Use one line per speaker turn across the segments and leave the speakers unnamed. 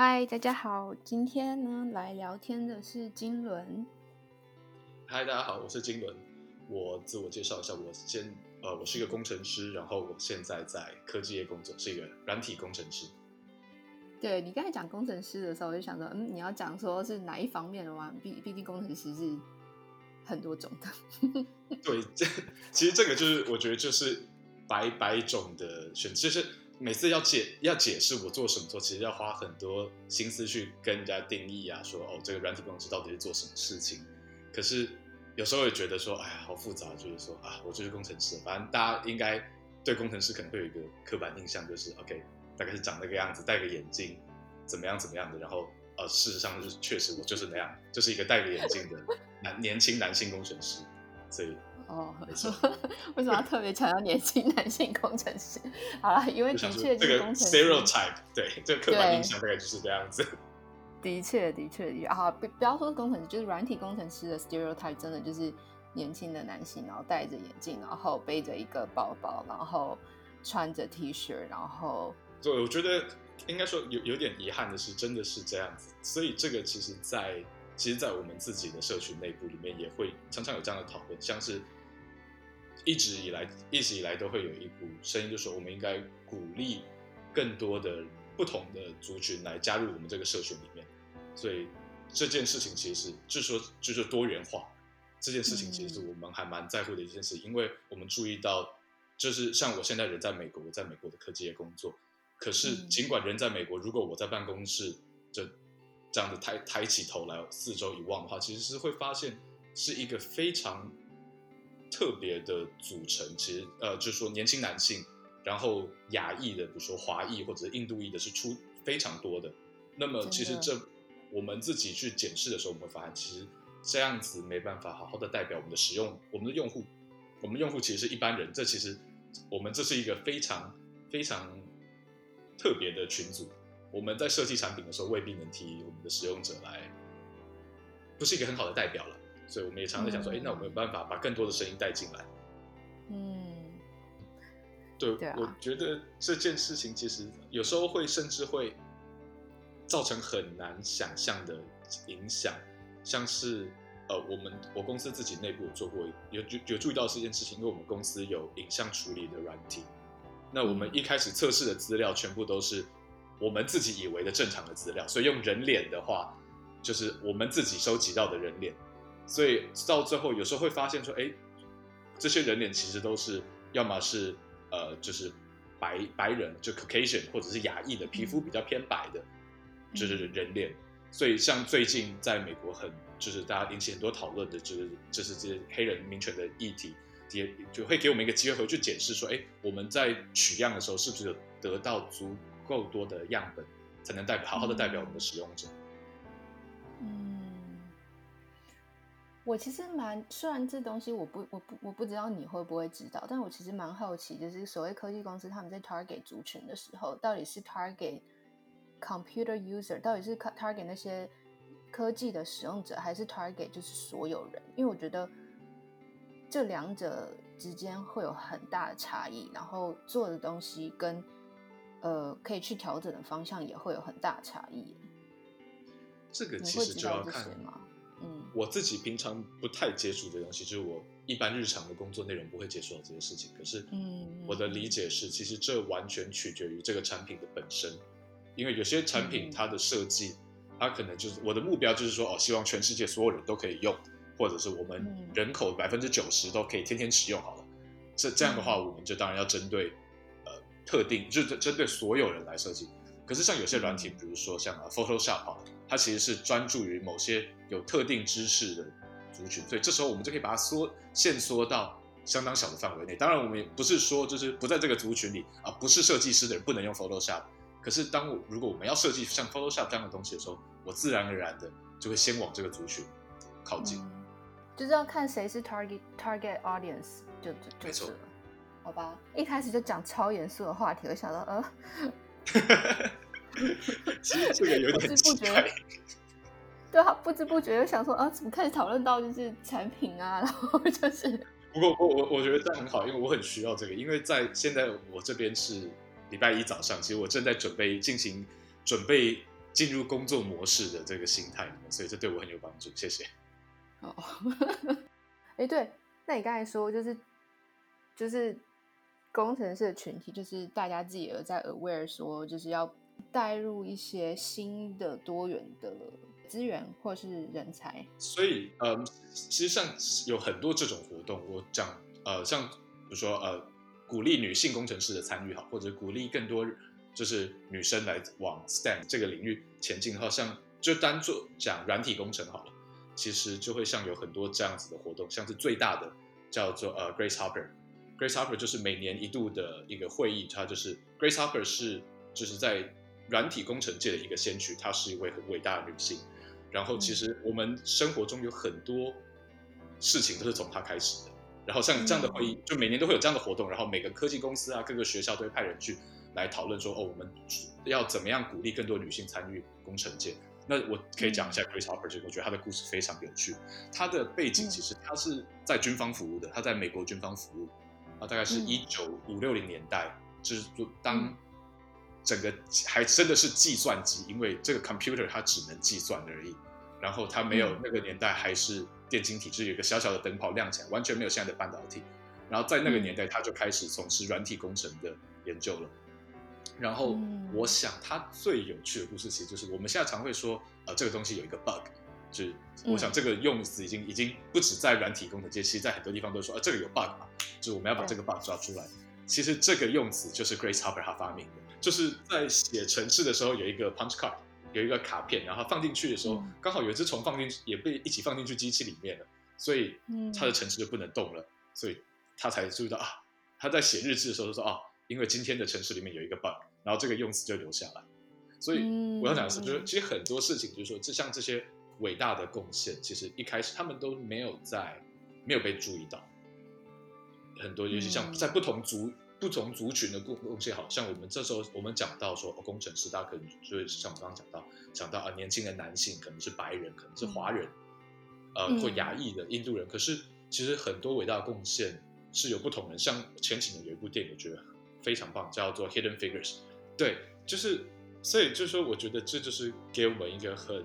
嗨，大家好，今天呢来聊天的是金轮。
嗨，大家好，我是金轮。我自我介绍一下，我先呃，我是一个工程师，然后我现在在科技业工作，是一个软体工程师。
对，你刚才讲工程师的时候，我就想说，嗯，你要讲说是哪一方面的吗？毕毕竟工程师是很多种的。
对，这其实这个就是我觉得就是百百种的选，就是每次要解要解释我做什么做，其实要花很多心思去跟人家定义啊，说哦，这个软体工程师到底是做什么事情。可是有时候也觉得说，哎呀，好复杂，就是说啊，我就是工程师，反正大家应该对工程师可能会有一个刻板印象，就是 OK。大概是长那个样子，戴个眼镜，怎么样怎么样的，然后呃，事实上就是确实我就是那样，就是一个戴个眼镜的 男年轻男性工程师，所以
哦，没错，为什么要特别强调年轻男性工程师？好了，因为的确这个
stereotype，对，这个刻板印象大概就是这样子。
的确，的确，啊，不不要说工程师，就是软体工程师的 stereotype，真的就是年轻的男性，然后戴着眼镜，然后背着一个包包，然后穿着 T 恤，然后。
对，我觉得应该说有有点遗憾的是，真的是这样子。所以这个其实在，在其实，在我们自己的社群内部里面，也会常常有这样的讨论。像是一直以来，一直以来都会有一股声音，就是说我们应该鼓励更多的不同的族群来加入我们这个社群里面。所以这件事情其实就是说，就是多元化这件事情，其实我们还蛮在乎的一件事，因为我们注意到，就是像我现在人在美国，我在美国的科技业工作。可是，尽管人在美国，如果我在办公室，这这样子抬抬起头来四周一望的话，其实是会发现是一个非常特别的组成。其实，呃，就是说年轻男性，然后亚裔的，比如说华裔或者是印度裔的，是出非常多的。那么，其实这我们自己去检视的时候，我们会发现，其实这样子没办法好好的代表我们的使用，我们的用户，我们用户其实是一般人。这其实我们这是一个非常非常。特别的群组，我们在设计产品的时候未必能替我们的使用者来，不是一个很好的代表了，所以我们也常常想说，哎、嗯，那我们有办法把更多的声音带进来。
嗯，
对，对啊、我觉得这件事情其实有时候会甚至会造成很难想象的影响，像是呃，我们我公司自己内部有做过，有有有注意到这件事情，因为我们公司有影像处理的软体。那我们一开始测试的资料全部都是我们自己以为的正常的资料，所以用人脸的话，就是我们自己收集到的人脸，所以到最后有时候会发现说，哎，这些人脸其实都是要么是呃，就是白白人，就 Caucasian 或者是亚裔的皮肤比较偏白的，就是人脸。所以像最近在美国很就是大家引起很多讨论的，就是就是这些黑人民权的议题。也就会给我们一个机会回去检视，说，哎，我们在取样的时候是不是有得到足够多的样本，才能代表好好的代表我们的使用者？
嗯，我其实蛮，虽然这东西我不，我不，我不知道你会不会知道，但我其实蛮好奇，就是所谓科技公司他们在 target 族群的时候，到底是 target computer user，到底是 target 那些科技的使用者，还是 target 就是所有人？因为我觉得。这两者之间会有很大的差异，然后做的东西跟呃可以去调整的方向也会有很大的差异。
这个其实就要看，嗯，我自己平常不太接触的东西，就是我一般日常的工作内容不会接触到这些事情。可是，嗯，我的理解是，其实这完全取决于这个产品的本身，因为有些产品它的设计，它可能就是我的目标就是说，哦，希望全世界所有人都可以用。或者是我们人口百分之九十都可以天天使用好了，这这样的话，我们就当然要针对呃特定，就是针对所有人来设计。可是像有些软体，比如说像 Photoshop 哈，它其实是专注于某些有特定知识的族群，所以这时候我们就可以把它缩限缩到相当小的范围内。当然，我们也不是说就是不在这个族群里啊，不是设计师的人不能用 Photoshop。可是当我如果我们要设计像 Photoshop 这样的东西的时候，我自然而然的就会先往这个族群靠近。
就是要看谁是 target target audience，就就就是了，好吧？一开始就讲超严肃的话题，我想到呃，
其实这个 有点奇怪，
对啊，不知不觉又想说啊，怎么开始讨论到就是产品啊，然后就是，
不过我我我觉得这样很好，因为我很需要这个，因为在现在我这边是礼拜一早上，其实我正在准备进行准备进入工作模式的这个心态所以这对我很有帮助。谢谢。
哦，哎，对，那你刚才说就是就是工程师的群体，就是大家自己有在 aware 说，就是要带入一些新的多元的资源或是人才。
所以，呃，其实上有很多这种活动，我讲，呃，像比如说，呃，鼓励女性工程师的参与，好，或者鼓励更多就是女生来往 STEM 这个领域前进的话，像就单做讲软体工程好了。其实就会像有很多这样子的活动，像是最大的叫做呃 Grace Hopper，Grace Hopper 就是每年一度的一个会议，它就是 Grace Hopper 是就是在软体工程界的一个先驱，她是一位很伟大的女性。然后其实我们生活中有很多事情都是从她开始的。然后像这样的会议，就每年都会有这样的活动，然后每个科技公司啊，各个学校都会派人去来讨论说，哦，我们要怎么样鼓励更多女性参与工程界。那我可以讲一下 Grace Hopper 这个，我觉得他的故事非常有趣。他的背景其实他是在军方服务的，他在美国军方服务，啊，大概是一九五六零年代，就是说当整个还真的是计算机，因为这个 computer 它只能计算而已，然后它没有那个年代还是电晶体，就是有一个小小的灯泡亮起来，完全没有现在的半导体。然后在那个年代，他就开始从事软体工程的研究了。然后我想，他最有趣的故事其实就是我们现在常会说，呃，这个东西有一个 bug，就是我想这个用词已经已经不止在软体工程界，其实在很多地方都说，呃，这个有 bug 嘛，就是我们要把这个 bug 抓出来。其实这个用词就是 Grace Hopper 他发明的，就是在写程式的时候有一个 punch card，有一个卡片，然后放进去的时候，刚好有一只虫放进去，也被一起放进去机器里面了，所以他的程式就不能动了，所以他才注意到啊，他在写日志的时候就说啊，因为今天的程式里面有一个 bug。然后这个用词就留下来，所以我要讲的是，就是其实很多事情，就是说，就像这些伟大的贡献，其实一开始他们都没有在没有被注意到。很多尤其像在不同族不同族群的贡贡献，好像我们这时候我们讲到说，哦，工程师，大家可能就是像我刚刚讲到，讲到啊，年轻的男性可能是白人，可能是华人，呃，或亚裔的印度人。可是其实很多伟大的贡献是有不同人，像前几年有一部电影，我觉得非常棒，叫做《Hidden Figures》。对，就是，所以就是说，我觉得这就是给我们一个很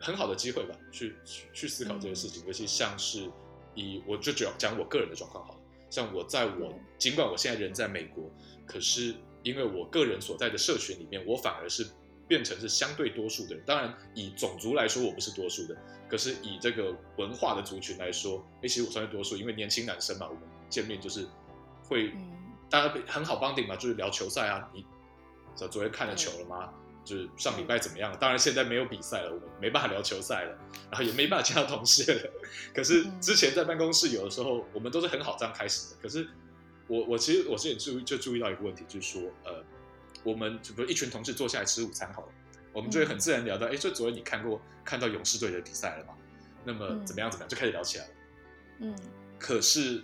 很好的机会吧，去去去思考这些事情。尤其像是以我就主要讲我个人的状况好了，像我在我尽管我现在人在美国，可是因为我个人所在的社群里面，我反而是变成是相对多数的人。当然，以种族来说，我不是多数的，可是以这个文化的族群来说，其实我算是多数，因为年轻男生嘛，我们见面就是会。大家很好 bonding 嘛，就是聊球赛啊。你昨天看了球了吗？就是上礼拜怎么样？当然现在没有比赛了，我们没办法聊球赛了，然后也没办法见到同事了。可是之前在办公室有的时候，我们都是很好这样开始的。可是我我其实我之前注意就注意到一个问题，就是说呃，我们就比如一群同事坐下来吃午餐好了，我们就会很自然聊到，哎，就昨天你看过看到勇士队的比赛了吗？那么怎么样怎么样，就开始聊起来了。嗯，可是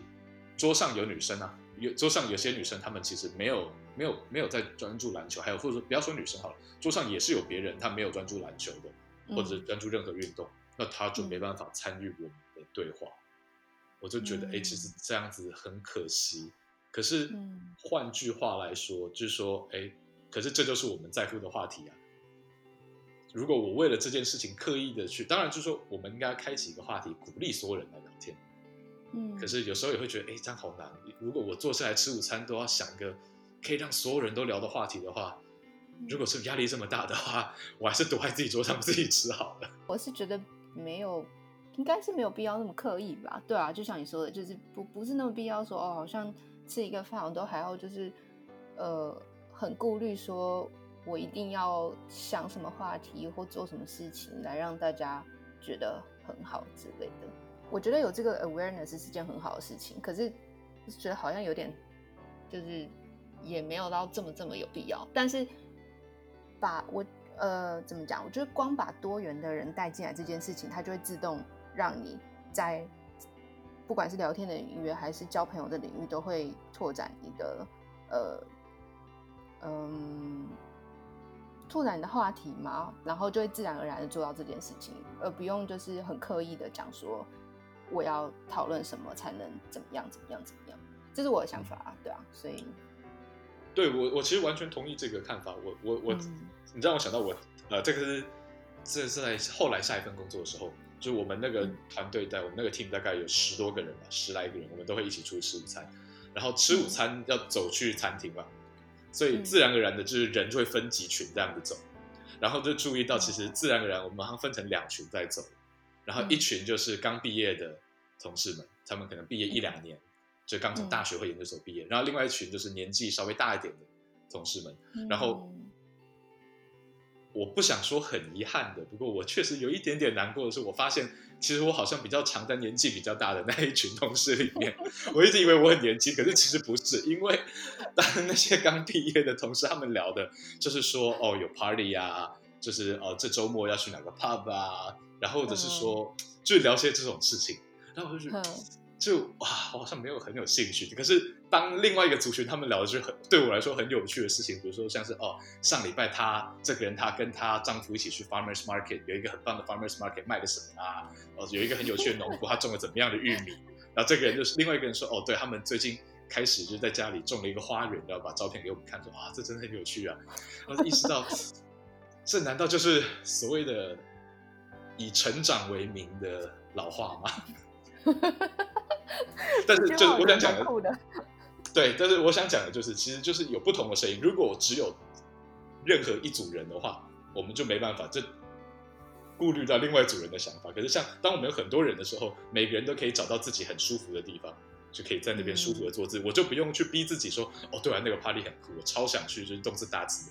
桌上有女生啊。有桌上有些女生，她们其实没有没有没有在专注篮球，还有或者说不要说女生好了，桌上也是有别人，他没有专注篮球的，或者是专注任何运动，嗯、那他就没办法参与我们的对话。嗯、我就觉得，哎、欸，其实这样子很可惜。可是换句话来说，就是说，哎、欸，可是这就是我们在乎的话题啊。如果我为了这件事情刻意的去，当然就是说，我们应该开启一个话题，鼓励所有人来聊天。嗯，可是有时候也会觉得，哎，这样好难。如果我坐下来吃午餐都要想一个可以让所有人都聊的话题的话，如果是压力这么大的话，我还是躲在自己桌上自己吃好了。
我是觉得没有，应该是没有必要那么刻意吧？对啊，就像你说的，就是不不是那么必要说哦，好像吃一个饭我都还要就是呃很顾虑，说我一定要想什么话题或做什么事情来让大家觉得很好之类的。我觉得有这个 awareness 是件很好的事情，可是觉得好像有点，就是也没有到这么这么有必要。但是把我呃怎么讲？我觉得光把多元的人带进来这件事情，它就会自动让你在不管是聊天的领域还是交朋友的领域，都会拓展你的呃嗯拓展你的话题嘛，然后就会自然而然的做到这件事情，而不用就是很刻意的讲说。我要讨论什么才能怎么样？怎么样？怎么样？这是我的想法啊，对啊，所以
对我我其实完全同意这个看法。我我我，嗯、你让我想到我呃，这个是这是在后来下一份工作的时候，就我们那个团队在、嗯、我们那个 team 大概有十多个人吧，十来个人，我们都会一起出去吃午餐。然后吃午餐要走去餐厅嘛，嗯、所以自然而然的就是人就会分几群这样子走。然后就注意到，其实自然而然我们好像分成两群在走，然后一群就是刚毕业的同事们，他们可能毕业一两年，就刚从大学或研究所毕业。然后另外一群就是年纪稍微大一点的同事们。然后我不想说很遗憾的，不过我确实有一点点难过的是，我发现其实我好像比较常在年纪比较大的那一群同事里面。我一直以为我很年轻，可是其实不是，因为当那些刚毕业的同事他们聊的，就是说哦有 party 啊，就是哦这周末要去哪个 pub 啊，然后或者是说就聊些这种事情，然后我就觉得。就哇，我好像没有很有兴趣。可是当另外一个族群他们聊的是很对我来说很有趣的事情，比如说像是哦，上礼拜她这个人她跟她丈夫一起去 farmers market，有一个很棒的 farmers market 卖的什么啊？哦，有一个很有趣的农夫，他种了怎么样的玉米？然后这个人就是另外一个人说哦，对他们最近开始就在家里种了一个花园，然后把照片给我们看，说哇，这真的很有趣啊！然后意识到这难道就是所谓的以成长为名的老化吗？但是，就是我想讲的，对，但是我想讲的就是，其实就是有不同的声音。如果只有任何一组人的话，我们就没办法，这顾虑到另外一组人的想法。可是，像当我们有很多人的时候，每个人都可以找到自己很舒服的地方，就可以在那边舒服的坐姿。嗯、我就不用去逼自己说，哦，对啊，那个 party 很酷，我超想去，就是动次打次，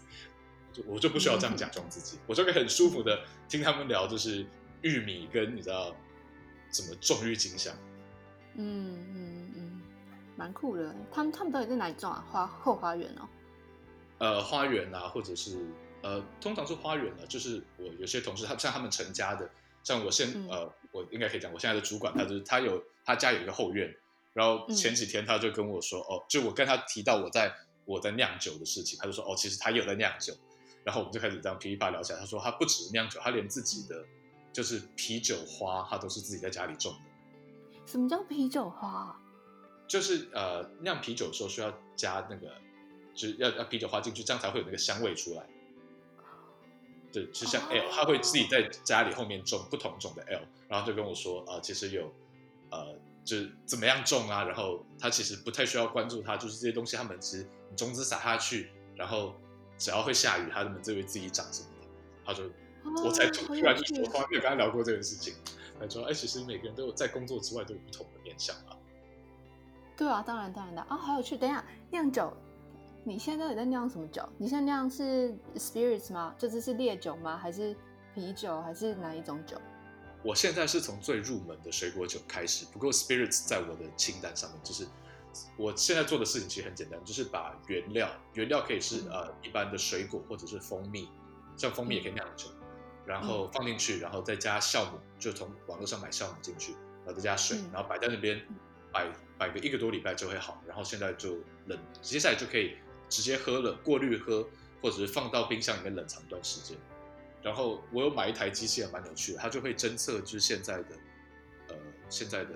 就我就不需要这样假装自己，嗯、我就可以很舒服的听他们聊，就是玉米跟你知道怎么种郁金香。
嗯嗯嗯，蛮酷的。他们他们到底在哪里种啊？花后花园哦。
呃，花园啊，或者是呃，通常是花园的。就是我有些同事，他像他们成家的，像我现、嗯、呃，我应该可以讲，我现在的主管，他就是他有他家有一个后院。然后前几天他就跟我说，嗯、哦，就我跟他提到我在我在酿酒的事情，他就说，哦，其实他也有在酿酒。然后我们就开始这样噼里啪啦聊起来。他说他不止酿酒，他连自己的就是啤酒花，他都是自己在家里种的。
什么叫啤酒花？
就是呃，酿啤酒的时候需要加那个，就是要要啤酒花进去，这样才会有那个香味出来。对，就像 L，他会自己在家里后面种不同种的 L，然后就跟我说啊、呃，其实有呃，就是怎么样种啊，然后他其实不太需要关注它，就是这些东西他们其实种子撒下去，然后只要会下雨，他们就会自己长什么的。他说，哦、我才突然就说，从来没有跟他聊过这件事情。他说，哎，其实每个人都有在工作之外都有不同的面向啊。
对啊，当然当然的啊，好有趣。等一下，酿酒，你现在到底在酿什么酒？你现在酿是 spirits 吗？这只是烈酒吗？还是啤酒？还是哪一种酒？
我现在是从最入门的水果酒开始，不过 spirits 在我的清单上面。就是我现在做的事情其实很简单，就是把原料，原料可以是、嗯、呃一般的水果或者是蜂蜜，像蜂蜜也可以酿酒。嗯然后放进去，然后再加酵母，就从网络上买酵母进去，然后再加水，然后摆在那边，摆摆个一个多礼拜就会好。然后现在就冷，接下来就可以直接喝了，过滤喝，或者是放到冰箱里面冷藏一段时间。然后我有买一台机器也蛮有趣的，它就会侦测就是现在的呃现在的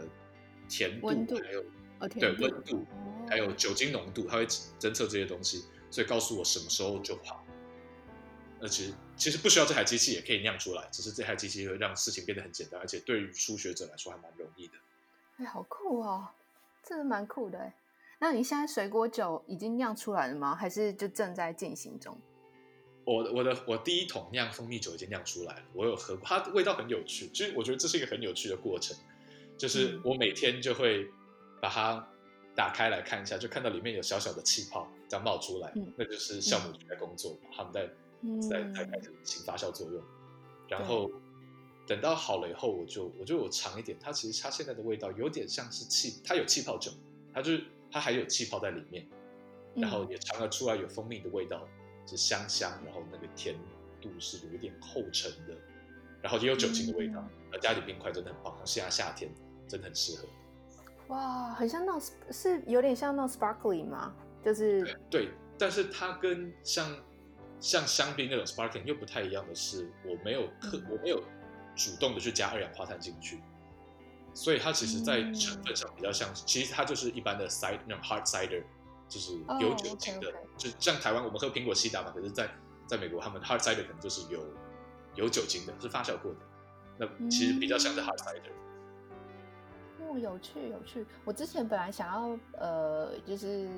甜度，
度
还有、
哦、
对温度，还有酒精浓度，它会侦测这些东西，所以告诉我什么时候就好。那其实其实不需要这台机器也可以酿出来，只是这台机器会让事情变得很简单，而且对于初学者来说还蛮容易的。
哎，好酷哦，真的蛮酷的哎。那你现在水果酒已经酿出来了吗？还是就正在进行中？
我我的我第一桶酿蜂蜜酒已经酿出来了，我有喝过，它的味道很有趣。其实我觉得这是一个很有趣的过程，就是我每天就会把它打开来看一下，就看到里面有小小的气泡这样冒出来，嗯、那就是酵母在工作，嗯、他们在。在在开始起发酵作用，然后等到好了以后，我就我就有尝一点，它其实它现在的味道有点像是气，它有气泡酒，它就是它还有气泡在里面，然后也尝了出来有蜂蜜的味道，是香香，然后那个甜度是有一点厚沉的，然后也有酒精的味道，呃，加点冰块真的很棒，现在夏天真的很适合。
哇，很像那种是有点像那种 sparkling 吗？就是
对，对，但是它跟像。像香槟那种 sparkling 又不太一样的是，我没有刻，我没有主动的去加二氧化碳进去，所以它其实，在成分上比较像，其实它就是一般的 cider 那种 hard cider，就是有酒精的，oh, okay, okay. 就像台湾我们喝苹果西打嘛，可是在在美国他们 hard cider 可能就是有有酒精的，是发酵过的，那其实比较像是 hard cider。
哦，有趣有趣。我之前本来想要呃，就是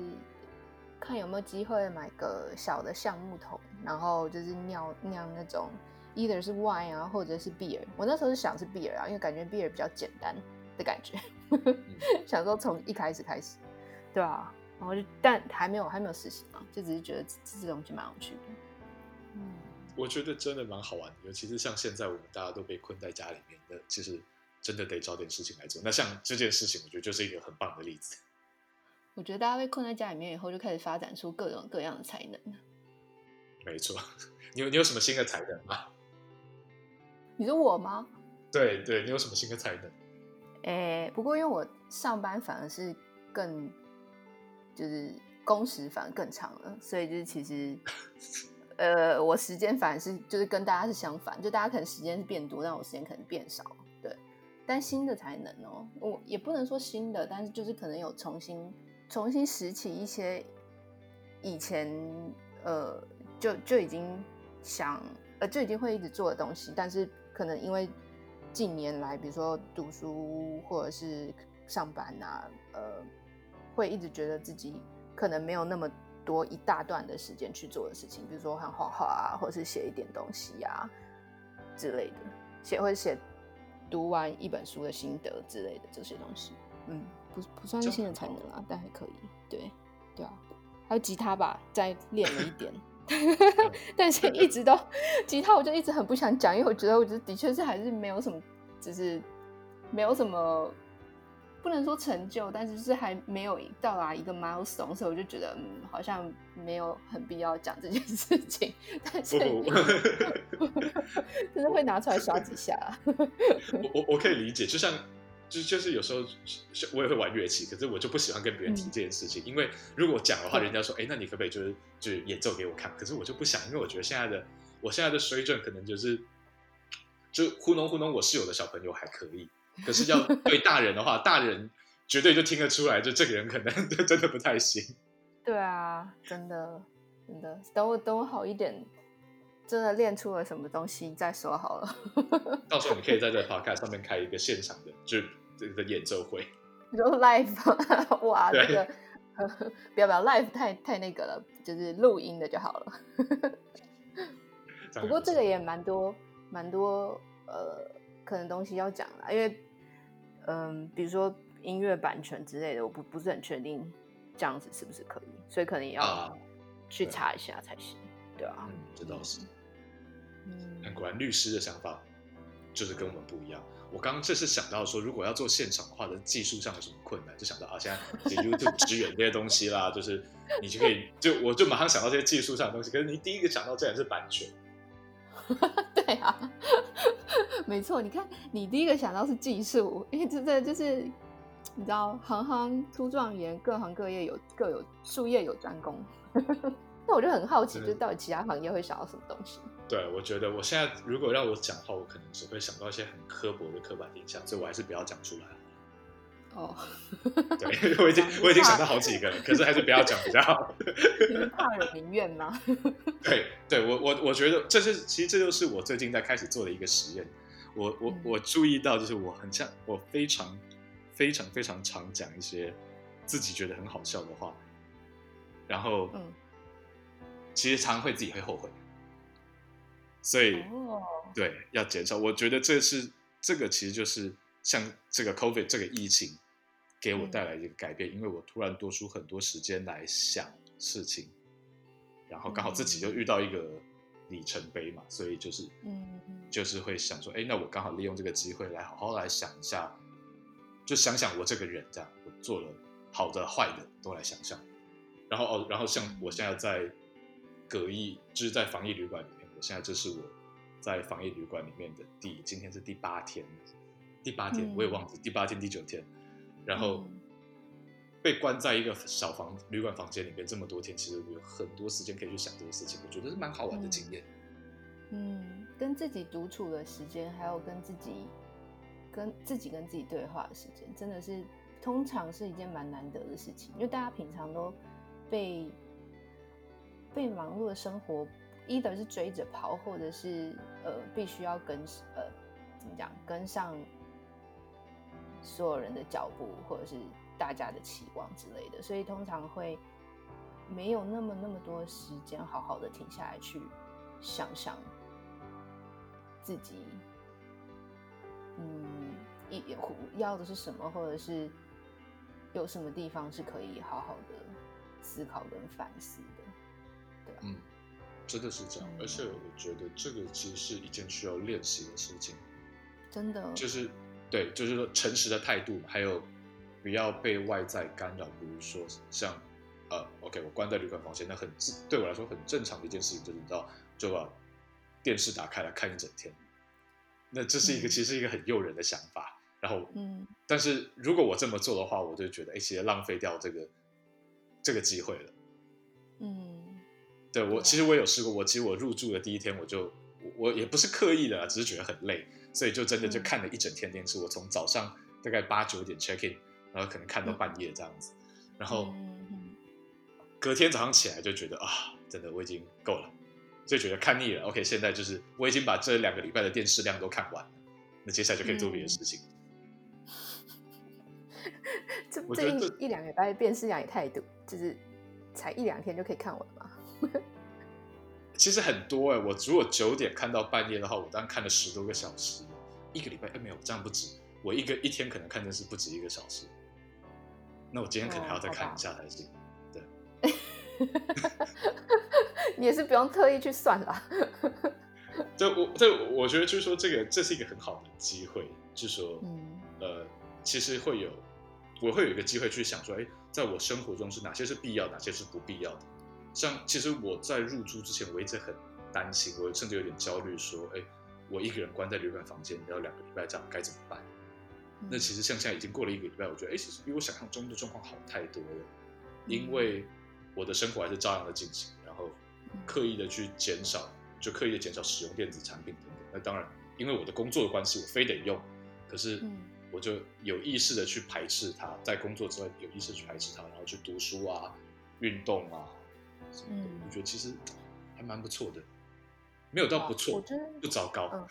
看有没有机会买个小的橡木桶，然后就是酿酿那种 either 是 wine 啊，或者是 beer。我那时候是想是 beer 啊，因为感觉 beer 比较简单的感觉，嗯、想说从一开始开始，对啊。然后就，但还没有还没有实习嘛，就只是觉得这这东西蛮有趣的。
嗯，我觉得真的蛮好玩的，尤其是像现在我们大家都被困在家里面的，其实真的得找点事情来做。那像这件事情，我觉得就是一个很棒的例子。
我觉得大家被困在家里面以后，就开始发展出各种各样的才能。
没错，你有你有什么新的才能吗？
你说我吗？
对对，你有什么新的才能？
诶，不过因为我上班反而是更。就是工时反而更长了，所以就是其实，呃，我时间反而是就是跟大家是相反，就大家可能时间是变多，但我时间可能变少，对。但新的才能哦，我也不能说新的，但是就是可能有重新重新拾起一些以前呃就就已经想呃就已经会一直做的东西，但是可能因为近年来，比如说读书或者是上班啊，呃。会一直觉得自己可能没有那么多一大段的时间去做的事情，比如说像画画啊，或者是写一点东西啊之类的，写或者写读完一本书的心得之类的这些东西。嗯，不不算是新的才能啦，但还可以。对对啊，还有吉他吧，再练了一点 但是一直都吉他，我就一直很不想讲，因为我觉得我觉得的确是还是没有什么，只是没有什么。不能说成就，但是是还没有到达一个 milestone，所以我就觉得，嗯，好像没有很必要讲这件事情。但是，就是会拿出来刷几下。
我我我可以理解，就像就就是有时候我也会玩乐器，可是我就不喜欢跟别人提这件事情，嗯、因为如果讲的话，人家说，哎、欸，那你可不可以就是就是演奏给我看？可是我就不想，因为我觉得现在的我现在的水准可能就是就糊弄糊弄我室友的小朋友还可以。可是要 对大人的话，大人绝对就听得出来，就这个人可能真的不太行。
对啊，真的真的，等我等我好一点，真的练出了什么东西再说好了。
到时候我们可以在这 podcast 上面开一个现场的，就这个演奏会。
你说 live 哇，这个 不要不要 live 太太那个了，就是录音的就好了。不过这个也蛮多蛮多呃。可能东西要讲了，因为，嗯，比如说音乐版权之类的，我不不是很确定这样子是不是可以，所以可能也要去查一下才行，啊对啊，
嗯，这倒是。嗯，果然律师的想法就是跟我们不一样。我刚刚这是想到说，如果要做现场化的技术上有什么困难，就想到啊，现在 YouTube 支援这些东西啦，就是你就可以就我就马上想到这些技术上的东西。可是你第一个想到竟然是版权。
对啊，没错。你看，你第一个想到是技术，因为这这就是你知道，行行出状元，各行各业有各有术业有专攻。那我就很好奇，就到底其他行业会想到什么东西？
对，我觉得我现在如果让我讲话，我可能只会想到一些很刻薄的刻板印象，所以我还是不要讲出来。
哦，
对，我已经我已经想到好几个了，可是还是不要讲比较好。
你是怕有民怨吗？
对，对我我我觉得这是其实这就是我最近在开始做的一个实验。我我我注意到，就是我很像我非常非常非常常讲一些自己觉得很好笑的话，然后嗯，其实常常会自己会后悔，所以哦，对，要减少。我觉得这是这个其实就是像这个 COVID 这个疫情。给我带来一个改变，嗯，因为我突然多出很多时间来想事情，然后刚好自己就遇到一个里程碑嘛，所以就是，嗯，就是会想说，哎，那我刚好利用这个机会来好好来想一下，就想想我这个人这样，我做了好的坏的都来想想，然后哦，然后像我现在在隔一，就是在防疫旅馆现在这是我在防疫旅馆里面的第，今天是第八天，第八天，嗯，我也忘记第八天第九天。然后被关在一个小房旅馆房间里面这么多天，其实我有很多时间可以去想这个事情，我觉得是蛮好玩的经验。
嗯，跟自己独处的时间，还有跟自己跟自己跟自己对话的时间，真的是通常是一件蛮难得的事情，因为大家平常都被被忙碌的生活，either 是追着跑，或者是呃必须要跟呃怎么讲跟上所有人的脚步，或者是大家的期望之类的，所以通常会没有那么那么多时间好好的停下来去想想自己，嗯，一要的是什么，或者是。有什么地方是可以好好的思考跟反思的，对吧？
嗯，真的是这样，嗯，而且我觉得这个其实是一件需要练习的事情。
真的，
就是对，就是说诚实的态度，还有不要被外在干扰，比如说像呃，OK，我关在旅馆房间，那很对我来说很正常的一件事情，就是你知道，就把电视打开来看一整天，那这是一个，嗯，其实是一个很诱人的想法。然后，嗯，但是如果我这么做的话，我就觉得，哎，其实浪费掉这个这个机会了。嗯，对，我其实我有试过，我其实我入住的第一天，我就我也不是刻意的，只是觉得很累，所以就真的就看了一整天电视。嗯，我从早上大概八九点 check in，然后可能看到半夜这样子，然后隔天早上起来就觉得啊，真的我已经够了，就觉得看腻了。OK，现在就是我已经把这两个礼拜的电视量都看完了，那接下来就可以做别的事情。嗯
这这一一两个礼拜电视量也太多，就是才一两天就可以看完吗？
其实很多哎、欸，我如果九点看到半夜的话，我当然看了十多个小时。一个礼拜哎没有这样不止，我一个一天可能看电视不止一个小时。那我今天可能还要再看一下才行。哦、对，
你也是不用特意去算了。
对，我对我觉得就是说这个这是一个很好的机会，就是说，嗯、呃，其实会有。我会有一个机会去想说，哎，在我生活中是哪些是必要，哪些是不必要的。像其实我在入住之前，我一直很担心，我甚至有点焦虑，说，哎，我一个人关在旅馆房间要两个礼拜，这样该怎么办？嗯。那其实像现在已经过了一个礼拜，我觉得，哎，其实比我想象中的状况好太多了。因为我的生活还是照样的进行，然后刻意的去减少，就刻意的减少使用电子产品等等。那当然，因为我的工作的关系，我非得用，可是。嗯我就有意识的去排斥它，在工作之外有意识去排斥它，然后去读书啊、运动啊什么的。嗯，我觉得其实还蛮不错的，没有到不错，不糟糕，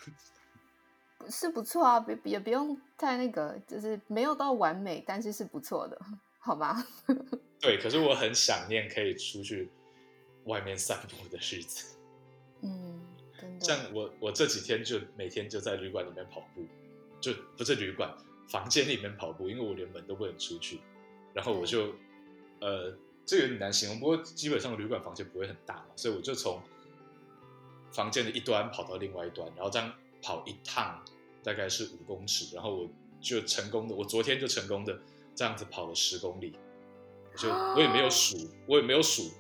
嗯，是不错啊，别也不用太那个，就是没有到完美，但是是不错的，好吧？
对，可是我很想念可以出去外面散步的日子。嗯，真的。像我，我这几天就每天就在旅馆里面跑步，就不是旅馆。房间里面跑步，因为我连门都不能出去，然后我就，呃，这个有点难形容，不过基本上旅馆房间不会很大嘛，所以我就从房间的一端跑到另外一端，然后这样跑一趟大概是五公尺，然后我就成功的，我昨天就成功的这样子跑了十公里，就我也没有数，我也没有数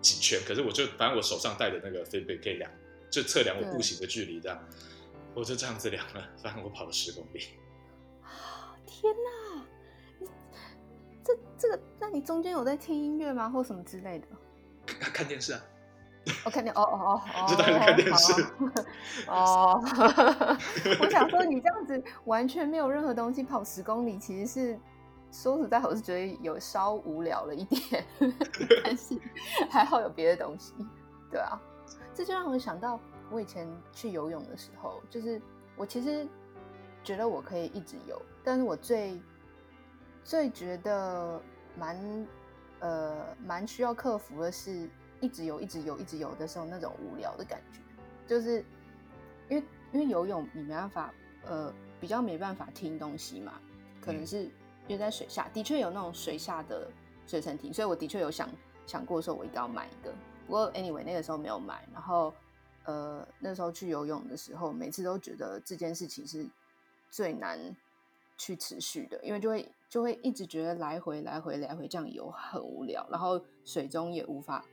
几圈，可是我就反正我手上带的那个 Fitbit 可以量，就测量我步行的距离这样，我就这样子量了，反正我跑了十公里。
天哪，你这这个，那你中间有在听音乐吗，或什么之类的？
看，看电视啊！
我看电哦哦哦，
知道你看电视
哦。我想说，你这样子完全没有任何东西跑十公里，其实是说实在，我是觉得有稍无聊了一点，但是还好有别的东西。对啊，这就让我想到我以前去游泳的时候，就是我其实。觉得我可以一直游，但是我最最觉得蛮呃蛮需要克服的是，一直游一直游一直游的时候那种无聊的感觉，就是因为因为游泳你没办法呃比较没办法听东西嘛，可能是因为在水下的确有那种水下的水声听，所以我的确有想想过说我一定要买一个，不过 anyway 那个时候没有买，然后呃那时候去游泳的时候，每次都觉得这件事情是。最难去持续的，因为就会就会一直觉得来回来回来回这样游很无聊，然后水中也无法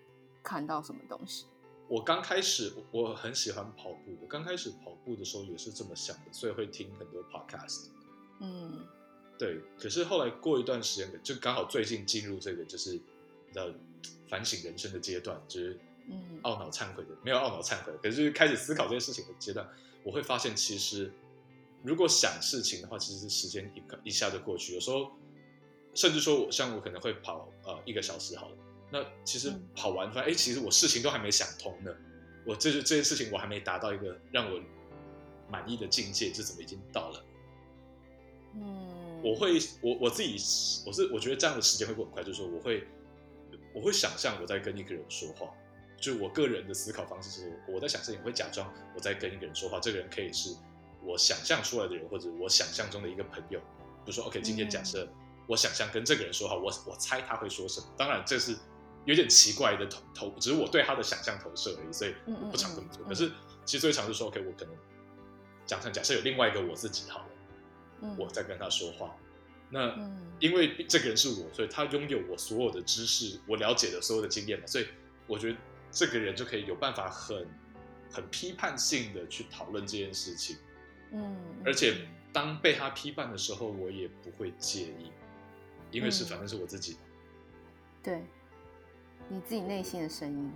看到什么东西。
我刚开始我很喜欢跑步，我刚开始跑步的时候也是这么想的，所以会听很多 podcast。嗯，对。可是后来过一段时间，就刚好最近进入这个就是的反省人生的阶段，就是嗯懊恼忏悔的，没有懊恼忏悔，可是就是开始思考这件事情的阶段，我会发现其实。如果想事情的话，其实时间一一下就过去。有时候，甚至说我像我可能会跑呃一个小时好了，那其实跑完发现，哎，其实我事情都还没想通呢。我这这件事情我还没达到一个让我满意的境界，这怎么已经到了？
嗯，
我会我我自己我是我觉得这样的时间会过很快，就是说我会我会想象我在跟一个人说话，就我个人的思考方式是，我在想事情我会假装我在跟一个人说话，这个人可以是我想象出来的人，或者我想象中的一个朋友。比如说，OK，今天假设我想象跟这个人说话，我我猜他会说什么？当然这是。有点奇怪的投投，只是我对他的想象投射而已，所以不常这么做。可是其实最常是说，OK，我可能假设假设有另外一个我自己好了，嗯、我在跟他说话。那、嗯、因为这个人是我，所以他拥有我所有的知识，我了解的所有的经验嘛，所以我觉得这个人就可以有办法很很批判性的去讨论这件事情。
嗯，
而且当被他批判的时候，我也不会介意，因为是反正是我自己。
对。你自己内心的声音，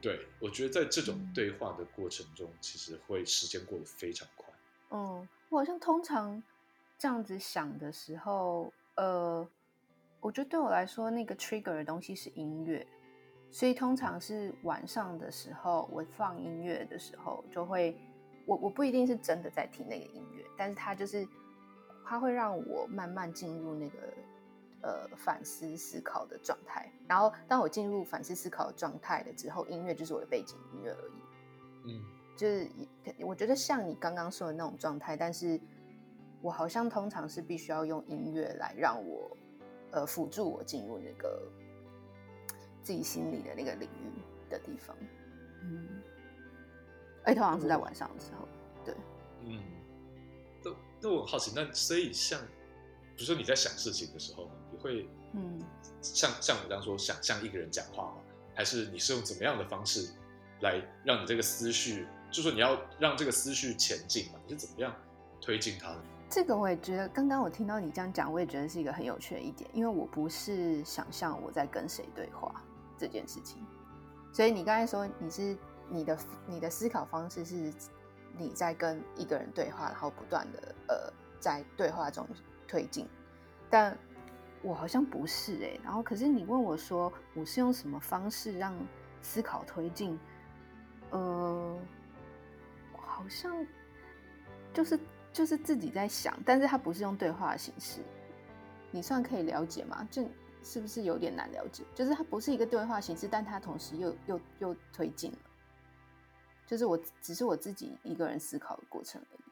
对，我觉得在这种对话的过程中，嗯、其实会时间过得非常快。
嗯，我好像通常这样子想的时候，呃，我觉得对我来说，那个 trigger 的东西是音乐，所以通常是晚上的时候，我放音乐的时候，就会，我我不一定是真的在听那个音乐，但是它就是，它会让我慢慢进入那个。呃，反思思考的状态。然后，当我进入反思思考的状态了之后，音乐就是我的背景音乐而已。
嗯，
就是我觉得像你刚刚说的那种状态，但是我好像通常是必须要用音乐来让我呃辅助我进入那个自己心里的那个领域的地方。嗯，哎，通常是在晚上的时候。对，
嗯，那那我很好奇，那所以像比如说你在想事情的时候。你会，嗯，像像我刚刚说，想象一个人讲话吗？还是你是用怎么样的方式来让你这个思绪，就说你要让这个思绪前进嘛？你是怎么样推进它的？
这个我也觉得，刚刚我听到你这样讲，我也觉得是一个很有趣的一点，因为我不是想象我在跟谁对话这件事情，所以你刚才说你是你的你的思考方式是你在跟一个人对话，然后不断的呃在对话中推进，但。我好像不是哎、欸，然后可是你问我说我是用什么方式让思考推进？呃，好像就是就是自己在想，但是它不是用对话的形式。你算可以了解吗？就是不是有点难了解？就是它不是一个对话形式，但它同时又又又推进了。就是我只是我自己一个人思考的过程而已。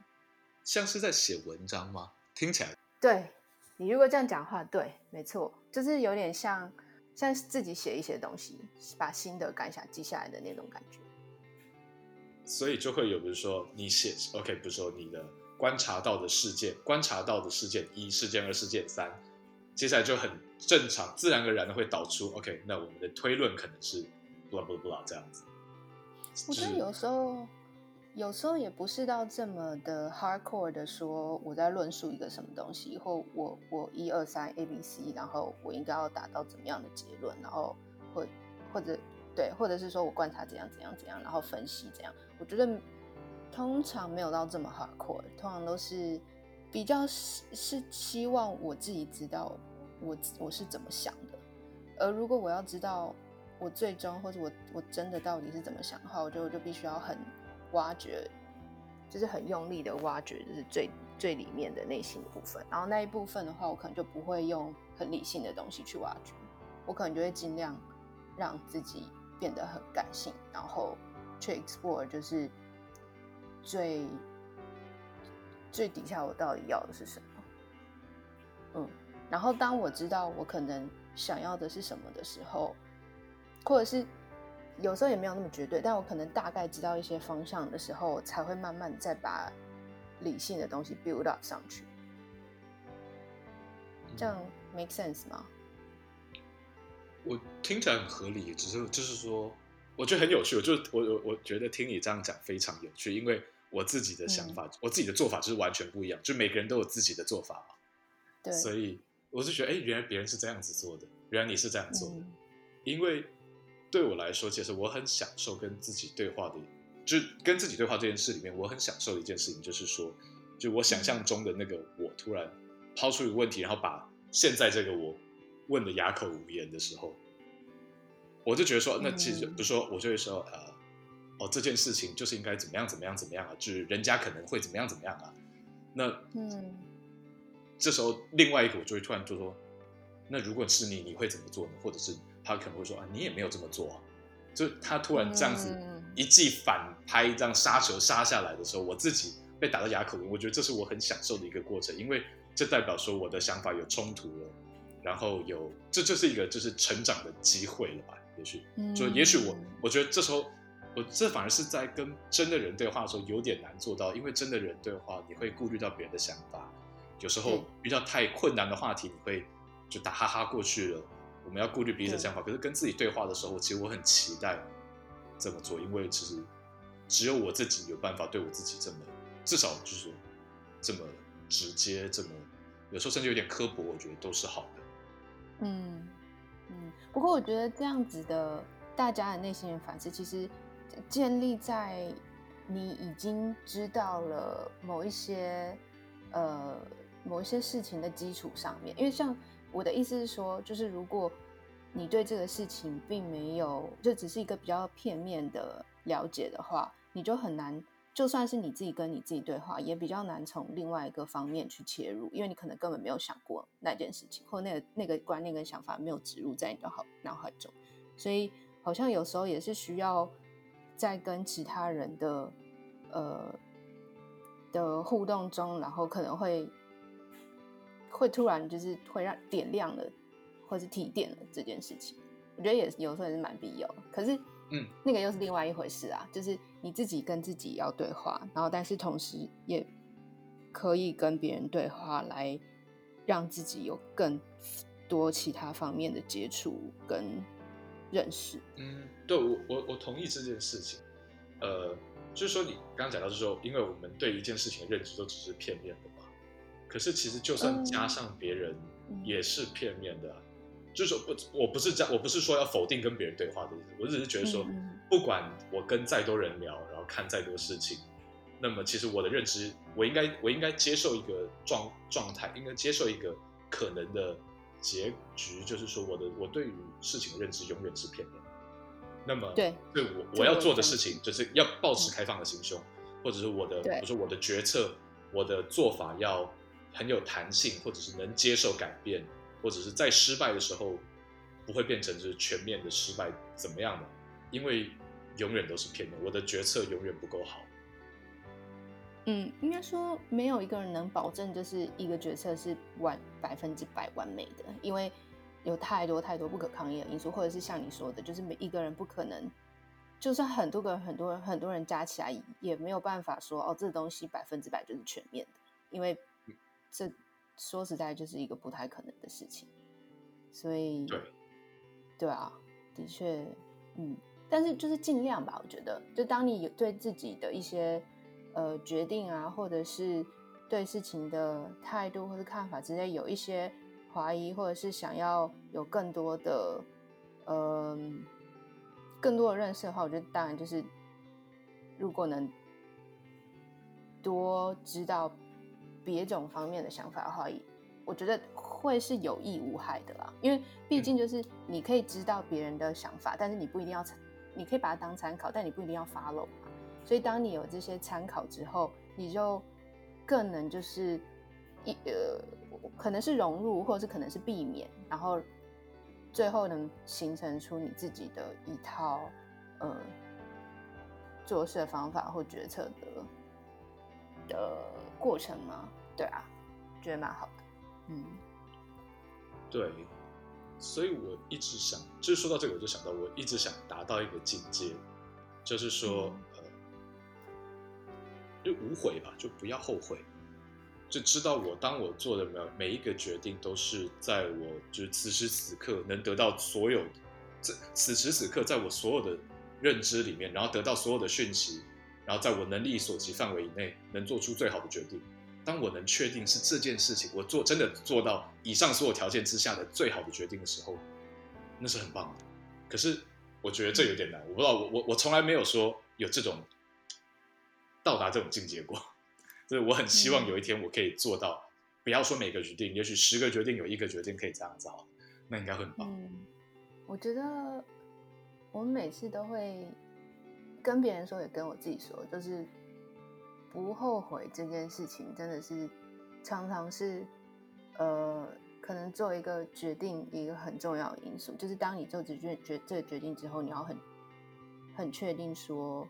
像是在写文章吗？听起来
对。你如果这样讲话，对，没错，就是有点像像自己写一些东西，把心得感想记下来的那种感觉。
所以就会有，比如说你写，OK，比如说你的观察到的事件，观察到的事件一，事件二，事件三，接下来就很正常、自然而然的会导出，OK，那我们的推论可能是 blah blah blah 这样子。
我觉得有时候。有时候也不是到这么的 hardcore 的说我在论述一个什么东西，或我我一二三 A B C，然后我应该要达到怎么样的结论，然后或或者对，或者是说我观察怎样怎样怎样，然后分析怎样。我觉得通常没有到这么 hardcore，通常都是比较是是希望我自己知道我我是怎么想的。而如果我要知道我最终或者我我真的到底是怎么想的话，我觉得我就必须要很。挖掘，就是很用力的挖掘，就是最最里面的内心的部分。然后那一部分的话，我可能就不会用很理性的东西去挖掘，我可能就会尽量让自己变得很感性，然后去 explore，就是最最底下我到底要的是什么。嗯，然后当我知道我可能想要的是什么的时候，或者是。有时候也没有那么绝对，但我可能大概知道一些方向的时候，才会慢慢再把理性的东西 build up 上去。这样 make sense 吗？
我听起来很合理，只是就是说，我觉得很有趣。我就我我我觉得听你这样讲非常有趣，因为我自己的想法，嗯、我自己的做法就是完全不一样。就每个人都有自己的做法嘛。
对。
所以我是觉得，哎，原来别人是这样子做的，原来你是这样做的，
嗯、
因为。对我来说，其实我很享受跟自己对话的，就跟自己对话这件事里面，我很享受的一件事情，就是说，就我想象中的那个我突然抛出一个问题，然后把现在这个我问的哑口无言的时候，我就觉得说，那其实不是说，我就会说，呃，哦，这件事情就是应该怎么样怎么样怎么样啊，就是人家可能会怎么样怎么样啊。那嗯，这时候另外一个我就会突然就说，那如果是你，你会怎么做呢？或者是他可能会说啊，你也没有这么做啊。就他突然这样子一记反拍，这样杀球杀下来的时候，我自己被打到哑口无言。我觉得这是我很享受的一个过程，因为这代表说我的想法有冲突了，然后有这就是一个就是成长的机会了吧？也许，就也许我我觉得这时候我这反而是在跟真的人对话的时候有点难做到，因为真的人对话你会顾虑到别人的想法，有时候遇到太困难的话题你会就打哈哈过去了。我们要顾虑彼此的想法，可是跟自己对话的时候，其实我很期待这么做，因为其实只有我自己有办法对我自己这么，至少就是说这么直接，这么有时候甚至有点刻薄，我觉得都是好的。
嗯嗯，不过我觉得这样子的大家的内心的反思，其实建立在你已经知道了某一些呃某一些事情的基础上面，因为像。我的意思是说，就是如果你对这个事情并没有，就只是一个比较片面的了解的话，你就很难，就算是你自己跟你自己对话，也比较难从另外一个方面去切入，因为你可能根本没有想过那件事情，或那个那个观念跟想法没有植入在你的好脑海中，所以好像有时候也是需要在跟其他人的呃的互动中，然后可能会。会突然就是会让点亮了，或是提点了这件事情，我觉得也有时候也是蛮必要的。可是，嗯，那个又是另外一回事啊，就是你自己跟自己要对话，然后但是同时也可以跟别人对话，来让自己有更多其他方面的接触跟认识。
嗯，对我我我同意这件事情。呃，就是说你刚刚讲到，就是说，因为我们对一件事情的认知都只是片面的。可是其实就算加上别人，也是片面的。就是说不，我不是这，我不是说要否定跟别人对话的意思。我只是觉得说，不管我跟再多人聊，然后看再多事情，那么其实我的认知，我应该我应该接受一个状状态，应该接受一个可能的结局，就是说我的我对于事情的认知永远是片面。那么对，对我我要做的事情，就是要保持开放的心胸，或者是我的，比如说我的决策，我的做法要。很有弹性，或者是能接受改变，或者是在失败的时候不会变成就是全面的失败，怎么样的？因为永远都是骗人，我的决策永远不够好。
嗯，应该说没有一个人能保证就是一个决策是完百分之百完美的，因为有太多太多不可抗力的因素，或者是像你说的，就是每一个人不可能，就算很多个、很多人、很多人加起来也没有办法说哦，这东西百分之百就是全面的，因为。这说实在就是一个不太可能的事情，所以对，对啊，的确，嗯，但是就是尽量吧。我觉得，就当你有对自己的一些呃决定啊，或者是对事情的态度或者看法之类有一些怀疑，或者是想要有更多的呃更多的认识的话，我觉得当然就是如果能多知道。别种方面的想法的话，我觉得会是有益无害的啦。因为毕竟就是你可以知道别人的想法，但是你不一定要参，你可以把它当参考，但你不一定要 follow 嘛。所以当你有这些参考之后，你就更能就是一呃，可能是融入，或者是可能是避免，然后最后能形成出你自己的一套呃做事的方法或决策的的过程吗？对啊，觉得蛮好的。嗯，
对，所以我一直想，就是说到这个，我就想到我一直想达到一个境界，就是说，嗯、呃，就无悔吧，就不要后悔，就知道我当我做的每每一个决定，都是在我就是此时此刻能得到所有，这此时此刻在我所有的认知里面，然后得到所有的讯息，然后在我能力所及范围以内，能做出最好的决定。当我能确定是这件事情，我做真的做到以上所有条件之下的最好的决定的时候，那是很棒的。可是我觉得这有点难，我不知道，我我我从来没有说有这种到达这种境界过。所以我很希望有一天我可以做到，不要说每个决定，也许十个决定有一个决定可以这样子，那应该会很棒。
嗯，我觉得我们每次都会跟别人说，也跟我自己说，就是不后悔这件事情，真的是常常是呃，可能做一个决定一个很重要的因素，就是当你做决决决这个决定之后，你要很很确定说，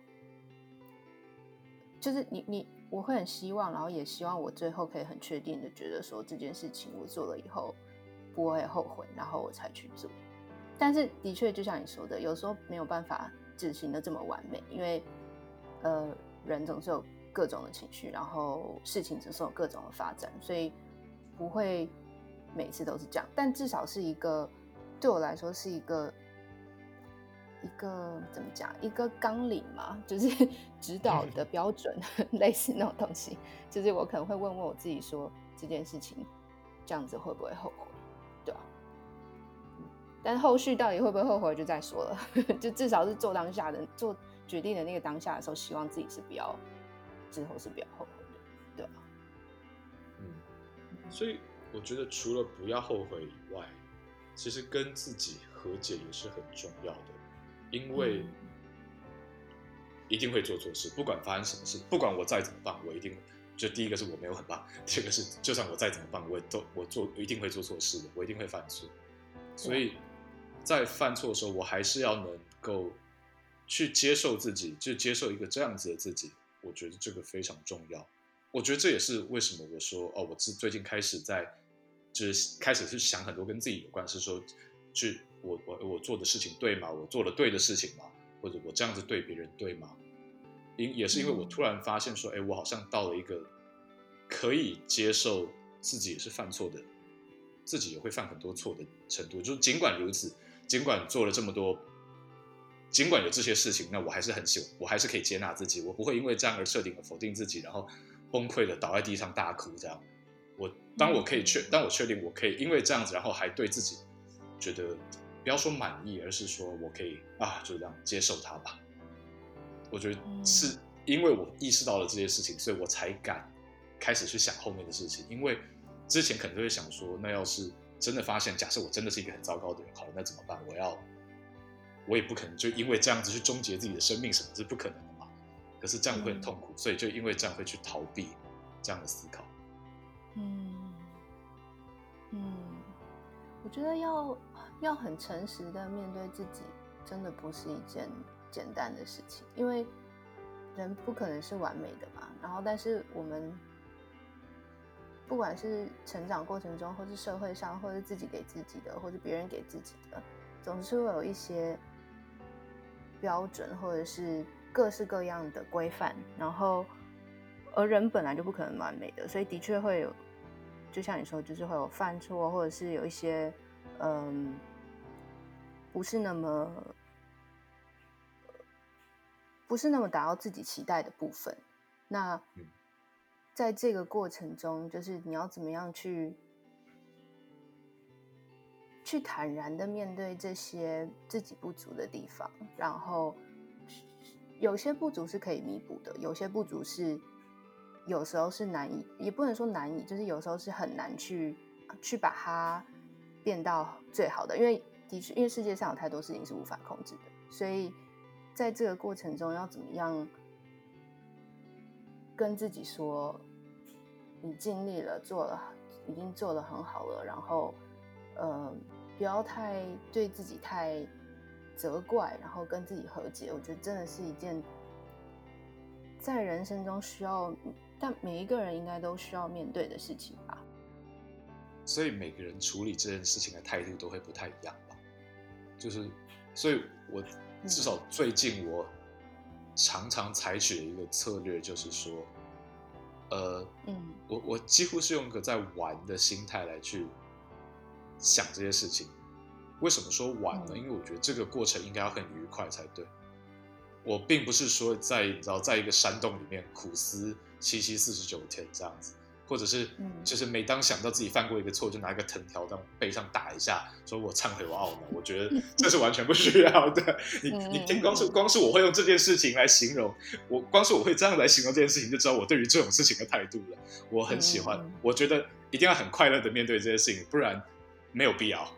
就是你你我会很希望，然后也希望我最后可以很确定的觉得说，这件事情我做了以后不会后悔，然后我才去做。但是的确，就像你说的，有时候没有办法执行的这么完美，因为呃，人总是有各种的情绪，然后事情总是有各种的发展，所以不会每次都是这样。但至少是一个对我来说是一个一个怎么讲？一个纲领嘛，就是 指导的标准，类似那种东西。就是我可能会问问我自己说，这件事情这样子会不会后悔？对吧但后续到底会不会后悔，就再说了。就至少是做当下的做决定的那个当下的时候，希望自己是不要之后是比较后悔的，对吧？
嗯，所以我觉得除了不要后悔以外，其实跟自己和解也是很重要的，因为一定会做错事，不管发生什么事，不管我再怎么棒，我一定就第一个是我没有很棒，第二个是就算我再怎么棒，我也都我做一定会做错事的，我一定会犯错，所以。在犯错的时候，我还是要能够去接受自己，就接受一个这样子的自己。我觉得这个非常重要。我觉得这也是为什么我说哦，我自最近开始在就是开始去想很多跟自己有关，是说去我我我做的事情对吗？我做了对的事情吗？或者我这样子对别人对吗？因也是因为我突然发现说，哎，我好像到了一个可以接受自己也是犯错的，自己也会犯很多错的程度。就尽管如此。尽管做了这么多，尽管有这些事情，那我还是很喜欢，我还是可以接纳自己，我不会因为这样而彻底的否定自己，然后崩溃的倒在地上大哭。这样，我当我可以确，当我确定我可以因为这样子，然后还对自己觉得不要说满意，而是说我可以啊，就这样接受它吧。我觉得是因为我意识到了这些事情，所以我才敢开始去想后面的事情。因为之前可能就会想说，那要是。真的发现，假设我真的是一个很糟糕的人，好了，那怎么办？我要，我也不可能就因为这样子去终结自己的生命，什么是不可能的嘛？可是这样会很痛苦，嗯、所以就因为这样会去逃避这样的思考。
嗯嗯，我觉得要要很诚实的面对自己，真的不是一件简单的事情，因为人不可能是完美的嘛。然后，但是我们。不管是成长过程中，或是社会上，或是自己给自己的，或是别人给自己的，总是会有一些标准，或者是各式各样的规范。然后，而人本来就不可能完美的，所以的确会有，就像你说，就是会有犯错，或者是有一些嗯，不是那么不是那么达到自己期待的部分。那。在这个过程中，就是你要怎么样去去坦然的面对这些自己不足的地方，然后有些不足是可以弥补的，有些不足是有时候是难以，也不能说难以，就是有时候是很难去去把它变到最好的，因为的确，因为世界上有太多事情是无法控制的，所以在这个过程中要怎么样跟自己说。你尽力了，做了，已经做得很好了。然后，呃，不要太对自己太责怪，然后跟自己和解。我觉得真的是一件在人生中需要，但每一个人应该都需要面对的事情吧。
所以每个人处理这件事情的态度都会不太一样吧？就是，所以我至少最近我常常采取的一个策略就是说。呃，嗯，我我几乎是用一个在玩的心态来去想这些事情。为什么说晚呢？因为我觉得这个过程应该要很愉快才对。我并不是说在你知道，在一个山洞里面苦思七七四十九天这样子。或者是，就是每当想到自己犯过一个错，就拿一个藤条在背上打一下，说我忏悔，我懊恼。我觉得这是完全不需要的。你你听，光是光是我会用这件事情来形容，我光是我会这样来形容这件事情，就知道我对于这种事情的态度了。我很喜欢，我觉得一定要很快乐的面对这些事情，不然没有必要。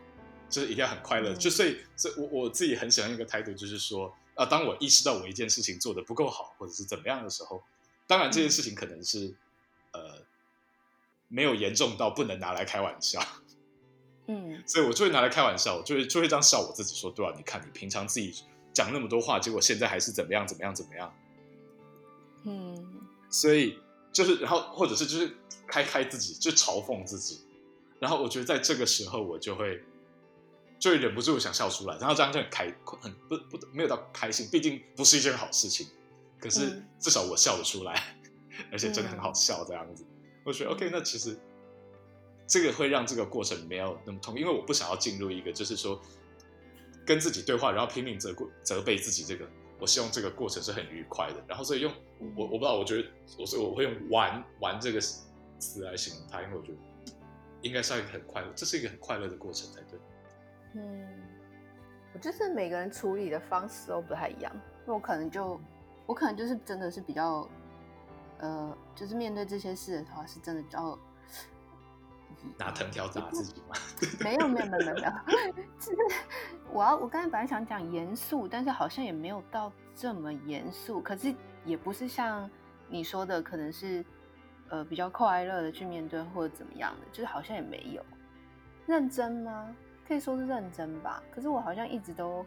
就是一定要很快乐。嗯、就所以，所以我我自己很喜欢一个态度，就是说啊，当我意识到我一件事情做得不够好，或者是怎么样的时候，当然这件事情可能是、嗯、呃没有严重到不能拿来开玩笑。
嗯，
所以我就会拿来开玩笑，我就会就会这样笑我自己说，对啊，你看你平常自己讲那么多话，结果现在还是怎么样怎么样怎么样。
嗯，
所以就是然后或者是就是开开自己，就嘲讽自己。然后我觉得在这个时候，我就会就会忍不住想笑出来，然后这样就很开很不不没有到开心，毕竟不是一件好事情。可是至少我笑得出来，嗯、而且真的很好笑这样子。嗯、我觉得 OK，那其实这个会让这个过程没有那么痛，因为我不想要进入一个就是说跟自己对话，然后拼命责责备自己。这个我希望这个过程是很愉快的。然后所以用我我不知道，我觉得我所以我会用玩玩这个词来形容它，因为我觉得。应该是一个很快乐，这是一个很快乐的过程才对。
嗯，我就是每个人处理的方式都不太一样。那我可能就，我可能就是真的是比较，呃，就是面对这些事的话，是真的比较
拿藤条打自己吗？
没有没有没有没有，就是我要我刚才本来想讲严肃，但是好像也没有到这么严肃。可是也不是像你说的，可能是。呃，比较快乐的去面对或者怎么样的，就是好像也没有认真吗？可以说是认真吧。可是我好像一直都，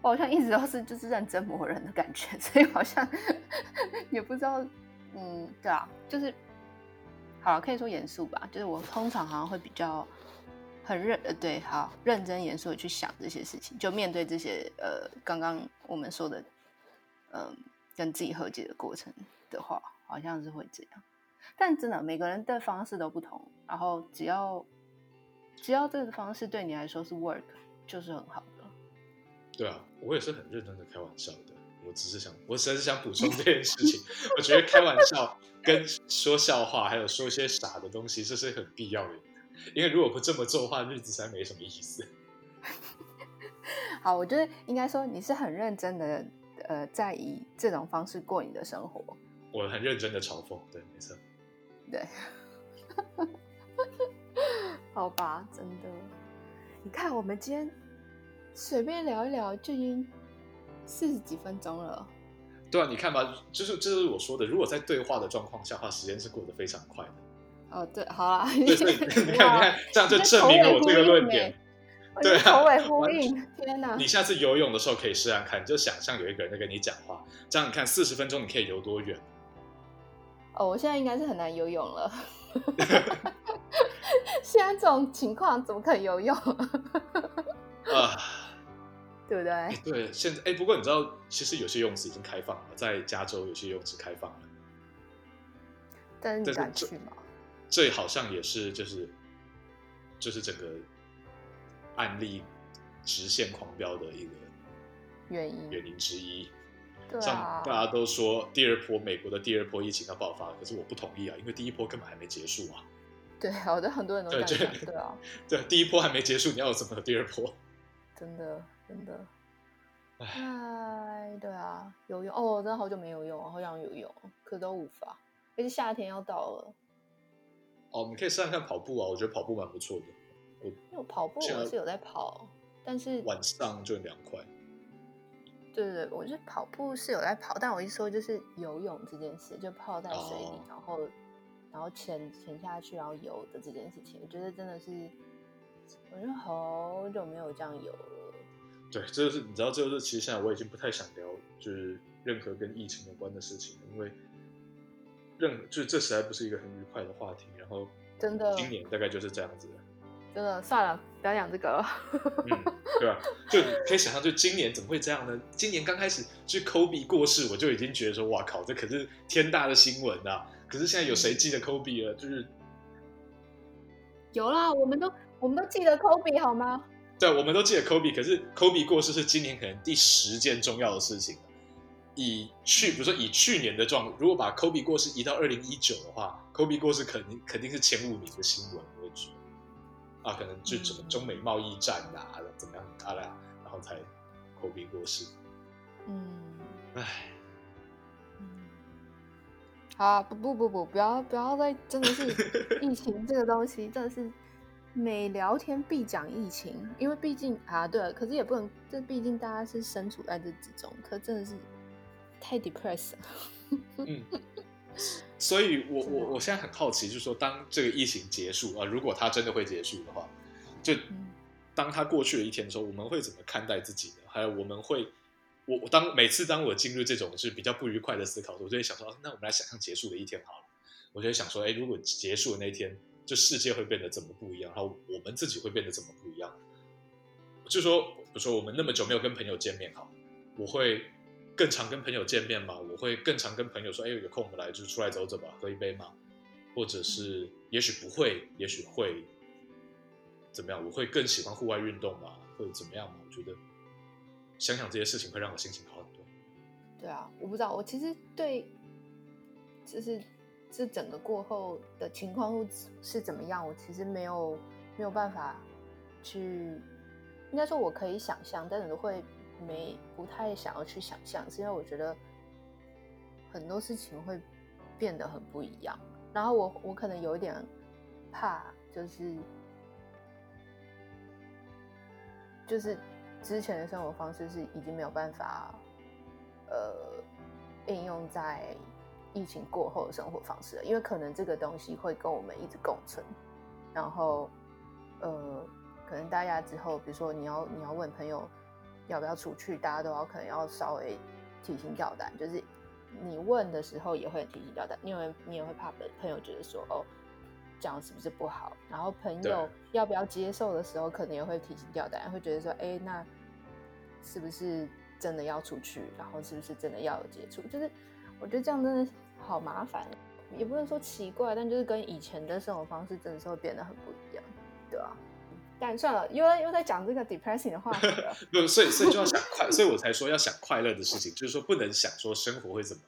我好像一直都是就是认真磨人的感觉，所以好像也不知道，嗯，对啊，就是好，可以说严肃吧。就是我通常好像会比较很认，呃，对，好，认真严肃的去想这些事情，就面对这些呃，刚刚我们说的，嗯、跟自己和解的过程的话。好像是会这样，但真的每个人的方式都不同。然后只要只要这个方式对你来说是 work，就是很好的。
对啊，我也是很认真的开玩笑的。我只是想，我只是想补充这件事情。我觉得开玩笑跟说笑话，还有说一些傻的东西，这是很必要的。因为如果不这么做的话，日子才没什么意思。
好，我觉得应该说你是很认真的，呃，在以这种方式过你的生活。
我很认真的嘲讽，对，没错，
对，好吧，真的，你看，我们今天随便聊一聊，就已经四十几分钟了。
对啊，你看吧，就是这是我说的，如果在对话的状况下的话，时间是过得非常快的。
哦，对，好啦，
对 对，你看，你看，这样就证明了我这个论点。对啊，
头尾呼应，天哪！
你下次游泳的时候可以试试看，你就想象有一个人在跟你讲话，这样你看四十分钟你可以游多远？
哦，我现在应该是很难游泳了。现在这种情况怎么可能游泳？啊，对不对？
对，现在哎，不过你知道，其实有些游泳池已经开放了，在加州有些游泳池开放了。
但是你敢去吗？
这，这好像也是，就是就是整个案例直线狂飙的一个
原因
原因之一。
啊、
像大家都说第二波美国的第二波疫情要爆发，可是我不同意啊，因为第一波根本还没结束啊。
对，好的，很多人都这样讲，对啊，
对，第一波还没结束，你要有什么第二波？
真的，真的。哎，对啊，有用哦，真的好久没游泳了，好想游泳，可都无法。而且夏天要到了。
哦，你可以试试看跑步啊，我觉得跑步蛮不错的。我
因为我跑步我是有在跑，但是
晚上就很凉快。
对对对，我就跑步是有在跑，但我一说就是游泳这件事，就泡在水里，oh. 然后然后潜潜下去，然后游的这件事情，我觉得真的是，我觉得好久没有这样游了。
对，这就是你知道，这就是其实现在我已经不太想聊，就是任何跟疫情有关的事情，因为任就是这实在不是一个很愉快的话题。然后
真的，
今年大概就是这样子。
真的算了，不要讲这个了。
嗯，对吧？就可以想象，就今年怎么会这样呢？今年刚开始就 Kobe 过世，我就已经觉得说，哇靠，这可是天大的新闻啊！可是现在有谁记得 Kobe 了？就是
有啦，我们都我们都记得 Kobe 好吗？
对，我们都记得 Kobe，可是 Kobe 过世是今年可能第十件重要的事情。以去，比如说以去年的状，如果把 Kobe 过世移到二零一九的话，Kobe 过世肯定肯定是前五名的新闻，我觉得。啊，可能就什么中美贸易战啊，嗯、怎么样啊啦，然后才 Kobe 过世。
嗯，
唉，
嗯，好，不不不不，不要不要再，真的是疫情这个东西，真的是每聊天必讲疫情，因为毕竟啊，对了，可是也不能，这毕竟大家是身处在这之中，可真的是太 depressed 了。
嗯，所以我我我现在很好奇，就是说，当这个疫情结束啊，如果它真的会结束的话，就当它过去了一天的时候，我们会怎么看待自己呢？还有我们会，我我当每次当我进入这种是比较不愉快的思考我就会想说，啊，那我们来想象结束的一天好了。我就会想说，哎，如果结束的那天。这世界会变得怎么不一样？然后我们自己会变得怎么不一样？就说，比如说我们那么久没有跟朋友见面，好，我会更常跟朋友见面吗？我会更常跟朋友说，哎，有空我们来就出来走走吧，喝一杯吗？或者是，也许不会，也许会怎么样？我会更喜欢户外运动吗？或者怎么样嘛？我觉得想想这些事情会让我心情好很多。
对啊，我不知道，我其实对，就是。这整个过后的情况是怎么样？我其实没有没有办法去，应该说我可以想象，但是会没不太想要去想象，是因为我觉得很多事情会变得很不一样。然后我我可能有一点怕，就是就是之前的生活方式是已经没有办法呃应用在。疫情过后的生活方式了，因为可能这个东西会跟我们一直共存，然后，呃，可能大家之后，比如说你要你要问朋友要不要出去，大家都要可能要稍微提心吊胆，就是你问的时候也会提心吊胆，因为你也会怕朋友觉得说哦，这样是不是不好？然后朋友要不要接受的时候，可能也会提心吊胆，会觉得说，哎，那是不是真的要出去？然后是不是真的要有接触？就是。我觉得这样真的好麻烦，也不能说奇怪，但就是跟以前的生活方式真的是会变得很不一样，对啊。但算了，又又在讲这个 depressing 的话题了。
不，所以所以就要想快，所以我才说要想快乐的事情，就是说不能想说生活会怎么，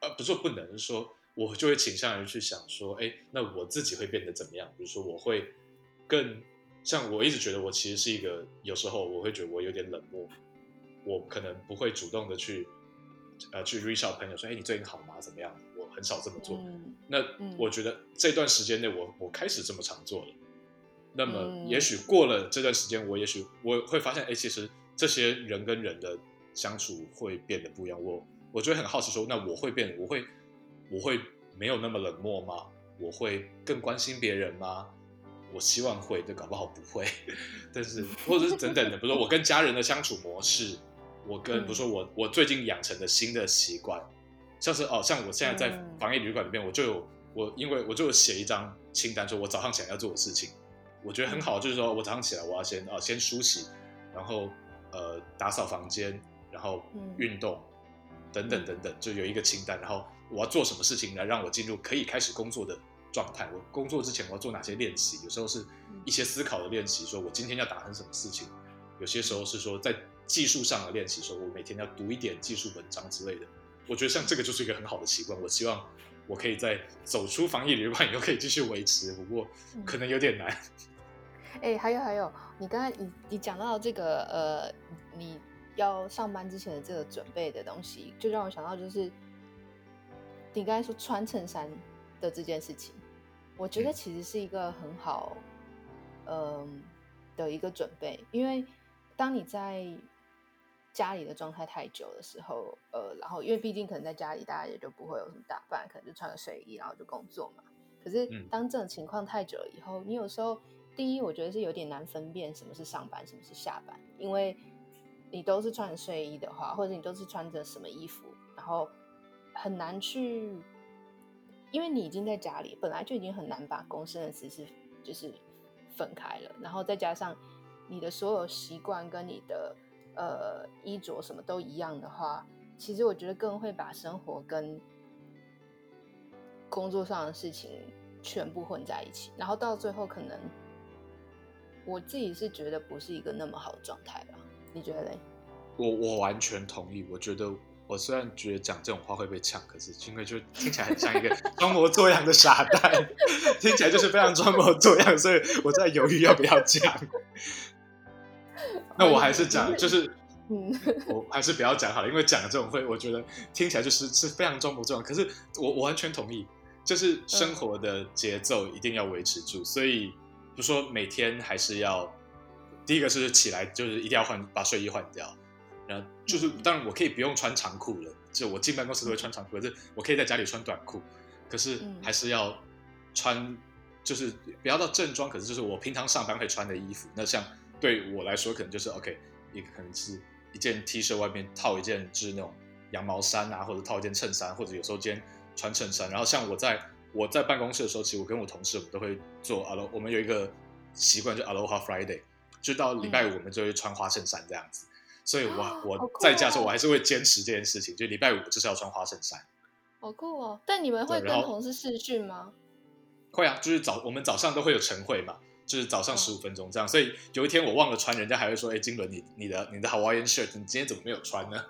呃，不是说不能，说我就会倾向于去想说，哎，那我自己会变得怎么样？比如说我会更像我一直觉得我其实是一个，有时候我会觉得我有点冷漠，我可能不会主动的去。呃，去 reach out 朋友说，哎，你最近好吗？怎么样？我很少这么做。嗯、那、嗯、我觉得这段时间内，我我开始这么常做了。那么，也许过了这段时间，我也许我会发现，哎，其实这些人跟人的相处会变得不一样。我我就会很好奇说，那我会变，我会我会没有那么冷漠吗？我会更关心别人吗？我希望会，但搞不好不会。但是，或者是等等的，比如说我跟家人的相处模式。我跟比如说我我最近养成的新的习惯，像是哦，像我现在在防疫旅馆里面，我就有我因为我就有写一张清单，说我早上起来要做的事情，我觉得很好，就是说我早上起来我要先啊先梳洗，然后呃打扫房间，然后运动等等等等，就有一个清单，然后我要做什么事情来让我进入可以开始工作的状态。我工作之前我要做哪些练习？有时候是一些思考的练习，说我今天要达成什么事情；有些时候是说在。技术上的练习，说我每天要读一点技术文章之类的，我觉得像这个就是一个很好的习惯。我希望我可以在走出防疫旅馆以后可以继续维持，不过可能有
点难。欸，还有还有，你刚才你你讲到这个呃，你要上班之前的这个准备的东西，就让我想到就是你刚才说穿衬衫的这件事情，我觉得其实是一个很好嗯、呃、的一个准备，因为当你在家里的状态太久的时候，呃，然后因为毕竟可能在家里，大家也就不会有什么打扮，可能就穿个睡衣，然后就工作嘛。可是当这种情况太久了以后，你有时候第一，我觉得是有点难分辨什么是上班，什么是下班，因为你都是穿睡衣的话，或者你都是穿着什么衣服，然后很难去，因为你已经在家里，本来就已经很难把公司的私事就是分开了，然后再加上你的所有习惯跟你的。呃，衣着什么都一样的话，其实我觉得更会把生活跟工作上的事情全部混在一起，然后到最后可能我自己是觉得不是一个那么好的状态吧？你觉得嘞？
我我完全同意。我觉得我虽然觉得讲这种话会被呛，可是因为就听起来很像一个 装模作样的傻蛋，听起来就是非常装模作样，所以我在犹豫要不要讲。那我还是讲，就是，嗯，我还是不要讲好了，因为讲这种会，我觉得听起来就是是非常装模作样。可是我我完全同意，就是生活的节奏一定要维持住。所以就说每天还是要，第一个是起来就是一定要换把睡衣换掉，然后就是当然我可以不用穿长裤了，就我进办公室都会穿长裤，可是我可以在家里穿短裤，可是还是要穿，就是不要到正装，可是就是我平常上班会穿的衣服。那像对我来说，可能就是 OK，一个可能是一件 T 恤外面套一件就是那种羊毛衫啊，或者套一件衬衫，或者有时候今天穿衬衫。然后像我在。我在办公室的时候，其实我跟我同事，我们都会做 Alo，我们有一个习惯，就 Aloha Friday，就到礼拜五我们就会穿花衬衫这样子。嗯、所以我，我我在家的时候，我还是会坚持这件事情，就礼拜五就是要穿花衬衫。
好酷哦！但你们会跟同事视讯吗？
会啊，就是早我们早上都会有晨会嘛，就是早上十五分钟这样。哦、所以有一天我忘了穿，人家还会说：“哎，金伦，你你的你的 Hawaiian shirt，你今天怎么没有穿呢？”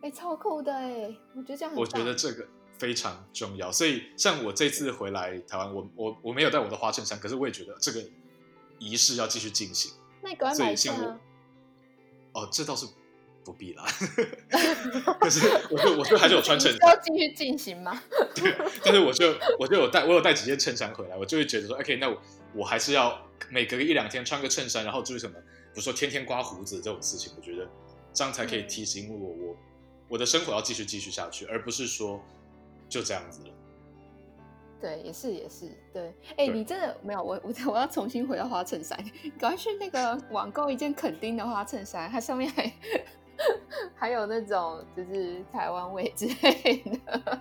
哎，超酷的哎！我觉得这样很，
我觉得这个。非常重要，所以像我这次回来台湾，我我我没有带我的花衬衫，可是我也觉得这个仪式要继续进行。
那你赶快买一件。
哦，这倒是不必啦。可是我就我就还是有穿衬衫。
要继续进行吗？
对，但是我就我就有带我有带几件衬衫回来，我就会觉得说，OK，那我我还是要每隔个一两天穿个衬衫，然后就是什么，比如说天天刮胡子这种事情，我觉得这样才可以提醒我，嗯、我我的生活要继续继续下去，而不是说。就这样子了，
对，也是也是，对，哎、欸，你真的没有我我我要重新回到花衬衫，赶快去那个网购一件肯丁的花衬衫，它上面还 还有那种就是台湾味之类的，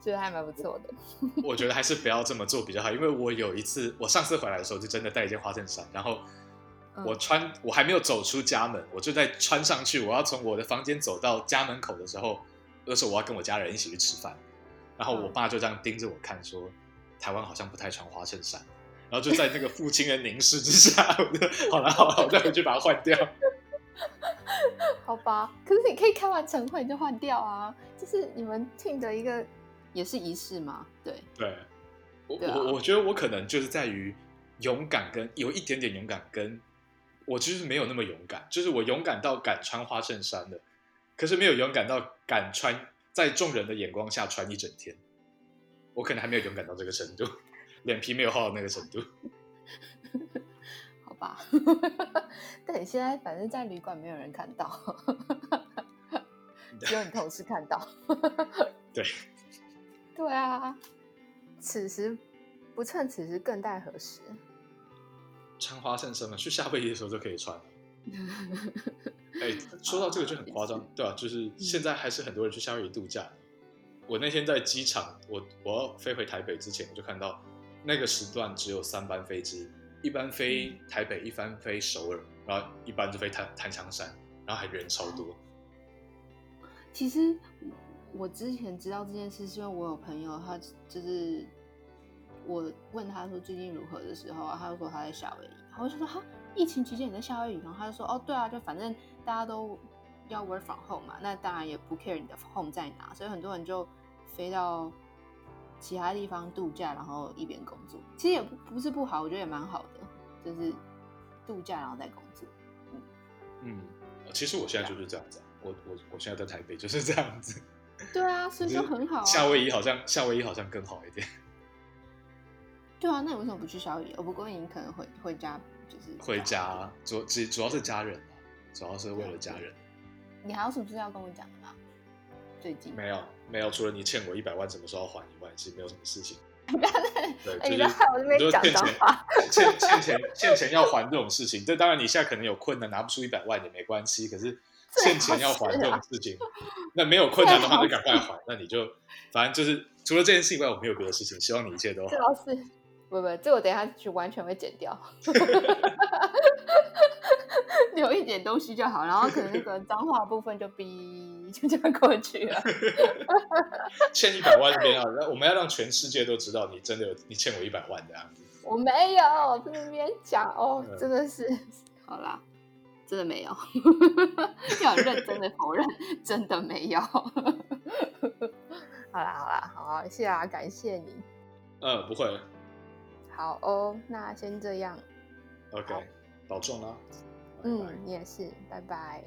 觉得还蛮不错的。
我觉得还是不要这么做比较好，因为我有一次我上次回来的时候就真的带一件花衬衫，然后我穿、嗯、我还没有走出家门，我就在穿上去，我要从我的房间走到家门口的时候。那时候我要跟我家人一起去吃饭，然后我爸就这样盯着我看，说：“台湾好像不太穿花衬衫。”然后就在那个父亲的凝视之下，我就好了好了，我再回去把它换掉。
好吧，可是你可以开完晨会就换掉啊，就是你们 team 的一个也是仪式吗。对
对，我我、啊、我觉得我可能就是在于勇敢跟有一点点勇敢，跟我其实没有那么勇敢，就是我勇敢到敢穿花衬衫的。可是没有勇敢到敢穿，在众人的眼光下穿一整天，我可能还没有勇敢到这个程度，脸皮没有厚到那个程度。
好吧，但你现在反正在旅馆没有人看到，只有你同事看到。
对，
对啊，此时不趁此时更待何时？
穿花衬衫嘛，去夏威夷的时候就可以穿。哎、欸，说到这个就很夸张，啊、对吧、啊？就是现在还是很多人去夏威夷度假。我那天在机场，我我要飞回台北之前，我就看到那个时段只有三班飞机，一班飞台北，一班飞首尔，然后一班就飞檀檀香山，然后还人超多。
其实我之前知道这件事，是因为我有朋友，他就是我问他说最近如何的时候啊，他就说他在夏威夷，然后我就说哈。疫情期间你在夏威夷，然后他就说：“哦，对啊，就反正大家都要 work from home 嘛，那当然也不 care 你的 home 在哪，所以很多人就飞到其他地方度假，然后一边工作。其实也不不是不好，我觉得也蛮好的，就是度假然后再工作。嗯，
嗯，其实我现在就是这样子，我我我现在在台北就是这样子。
对啊，所以就很好啊。
夏威夷好像夏威夷好像更好一点。
对啊，那你为什么不去夏威夷？我不过你可能回回家就是。
回家主主主要是家人，主要是为了家人。
你还有什么事要跟我讲的吗？最近
没有没有，除了你欠我一百万什么时候还以外，其实没有什么事情。
对，就是 欠钱
欠欠钱欠钱要还这种事情，这当然你现在可能有困难拿不出一百万也没关系，可是欠钱要还这种事情，那没有困难的话就赶快还，那你就反正就是除了这件事以外，我没有别的事情，希望你一切都好。
不不，这我等一下就完全会剪掉，留一点东西就好，然后可能那个脏话部分就逼就这样过去了。
欠一百万这边啊，我们要让全世界都知道你真的有你欠我一百万这样子。
我没有在那边讲哦，真的是好啦，真的没有，要认真的否认，真的没有。好啦好啦，好，谢谢啊，感谢你。
嗯，不会。
好哦，那先这样。
OK，保重啦。
嗯。你也是，拜拜。